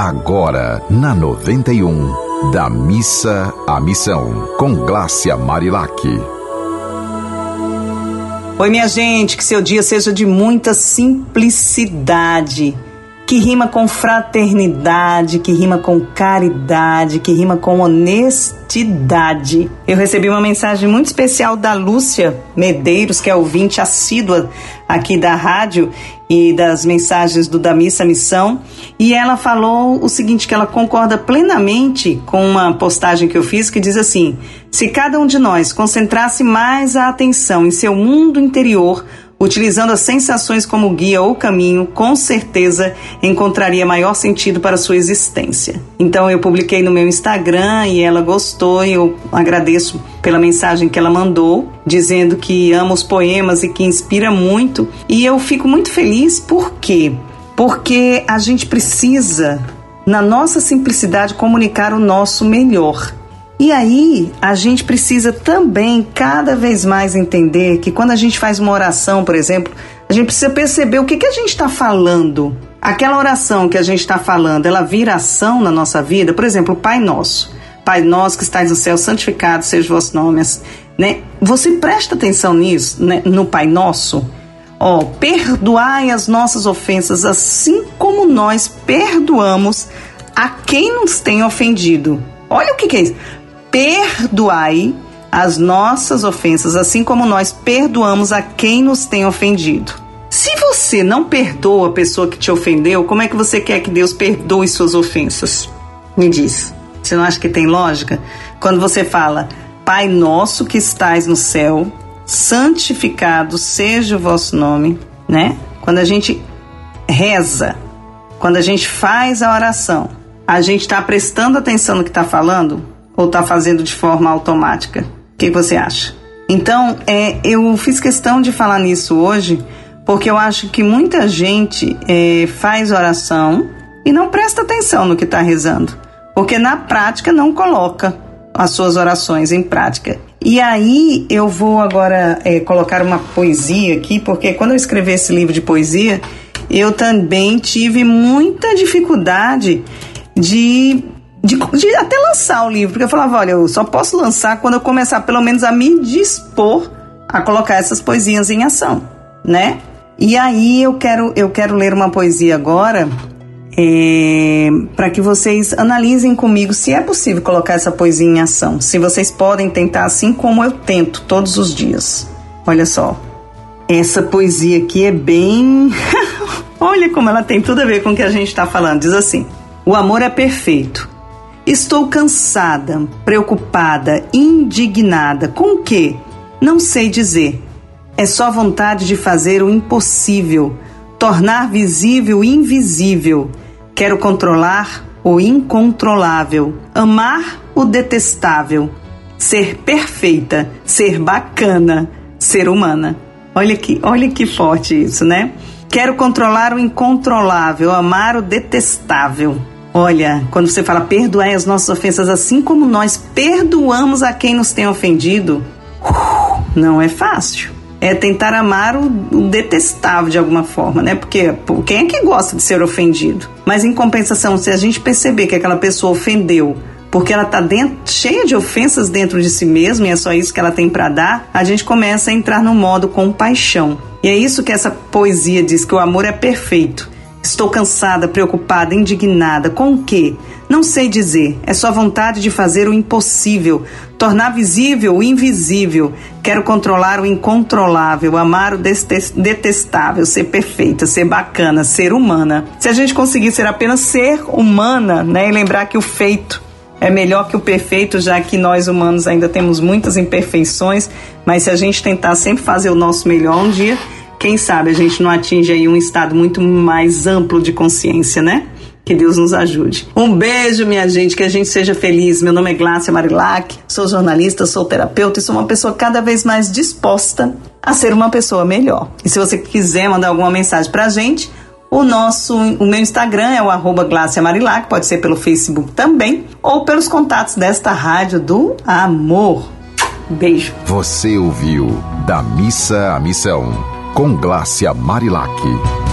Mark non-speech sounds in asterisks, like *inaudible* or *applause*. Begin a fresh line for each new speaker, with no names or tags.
Agora, na 91, da missa à missão, com Glácia Marilac.
Oi, minha gente, que seu dia seja de muita simplicidade que rima com fraternidade, que rima com caridade, que rima com honestidade. Eu recebi uma mensagem muito especial da Lúcia Medeiros, que é ouvinte assídua aqui da rádio e das mensagens do da Missa Missão, e ela falou o seguinte que ela concorda plenamente com uma postagem que eu fiz que diz assim: se cada um de nós concentrasse mais a atenção em seu mundo interior, Utilizando as sensações como guia ou caminho, com certeza encontraria maior sentido para sua existência. Então eu publiquei no meu Instagram e ela gostou e eu agradeço pela mensagem que ela mandou, dizendo que ama os poemas e que inspira muito. E eu fico muito feliz por quê? Porque a gente precisa, na nossa simplicidade, comunicar o nosso melhor. E aí, a gente precisa também cada vez mais entender que quando a gente faz uma oração, por exemplo, a gente precisa perceber o que, que a gente está falando. Aquela oração que a gente está falando, ela vira ação na nossa vida. Por exemplo, o Pai Nosso. Pai Nosso que estás no céu, santificado seja o vosso nome. Né? Você presta atenção nisso, né? no Pai Nosso? Ó, perdoai as nossas ofensas, assim como nós perdoamos a quem nos tem ofendido. Olha o que, que é isso perdoai as nossas ofensas, assim como nós perdoamos a quem nos tem ofendido. Se você não perdoa a pessoa que te ofendeu, como é que você quer que Deus perdoe suas ofensas? Me diz. Você não acha que tem lógica? Quando você fala, Pai nosso que estais no céu, santificado seja o vosso nome, né? Quando a gente reza, quando a gente faz a oração, a gente está prestando atenção no que está falando? Ou está fazendo de forma automática? O que você acha? Então, é, eu fiz questão de falar nisso hoje porque eu acho que muita gente é, faz oração e não presta atenção no que está rezando, porque na prática não coloca as suas orações em prática. E aí eu vou agora é, colocar uma poesia aqui, porque quando eu escrevi esse livro de poesia, eu também tive muita dificuldade de de, de, até lançar o livro, porque eu falava, olha, eu só posso lançar quando eu começar pelo menos a me dispor a colocar essas poesias em ação, né? E aí eu quero, eu quero ler uma poesia agora é, para que vocês analisem comigo se é possível colocar essa poesia em ação, se vocês podem tentar assim como eu tento todos os dias. Olha só, essa poesia aqui é bem. *laughs* Olha como ela tem tudo a ver com o que a gente está falando. Diz assim: O amor é perfeito Estou cansada, preocupada, indignada. Com o quê? Não sei dizer. É só vontade de fazer o impossível, tornar visível o invisível. Quero controlar o incontrolável, amar o detestável, ser perfeita, ser bacana, ser humana. Olha que, olha que forte isso, né? Quero controlar o incontrolável, amar o detestável. Olha, quando você fala perdoai as nossas ofensas assim como nós perdoamos a quem nos tem ofendido, uh, não é fácil. É tentar amar o, o detestável de alguma forma, né? Porque quem é que gosta de ser ofendido? Mas em compensação, se a gente perceber que aquela pessoa ofendeu porque ela está cheia de ofensas dentro de si mesma e é só isso que ela tem para dar, a gente começa a entrar no modo compaixão. E é isso que essa poesia diz que o amor é perfeito. Estou cansada, preocupada, indignada. Com o quê? Não sei dizer. É só vontade de fazer o impossível, tornar visível o invisível. Quero controlar o incontrolável, amar o detestável, ser perfeita, ser bacana, ser humana. Se a gente conseguir ser apenas ser humana, né, e lembrar que o feito é melhor que o perfeito, já que nós humanos ainda temos muitas imperfeições, mas se a gente tentar sempre fazer o nosso melhor um dia, quem sabe a gente não atinge aí um estado muito mais amplo de consciência, né? Que Deus nos ajude. Um beijo, minha gente, que a gente seja feliz. Meu nome é Glácia Marilac, sou jornalista, sou terapeuta e sou uma pessoa cada vez mais disposta a ser uma pessoa melhor. E se você quiser mandar alguma mensagem pra gente, o nosso, o meu Instagram é o arroba Marilac, pode ser pelo Facebook também, ou pelos contatos desta rádio do amor. Beijo.
Você ouviu Da Missa à Missão com Glácia Marilac.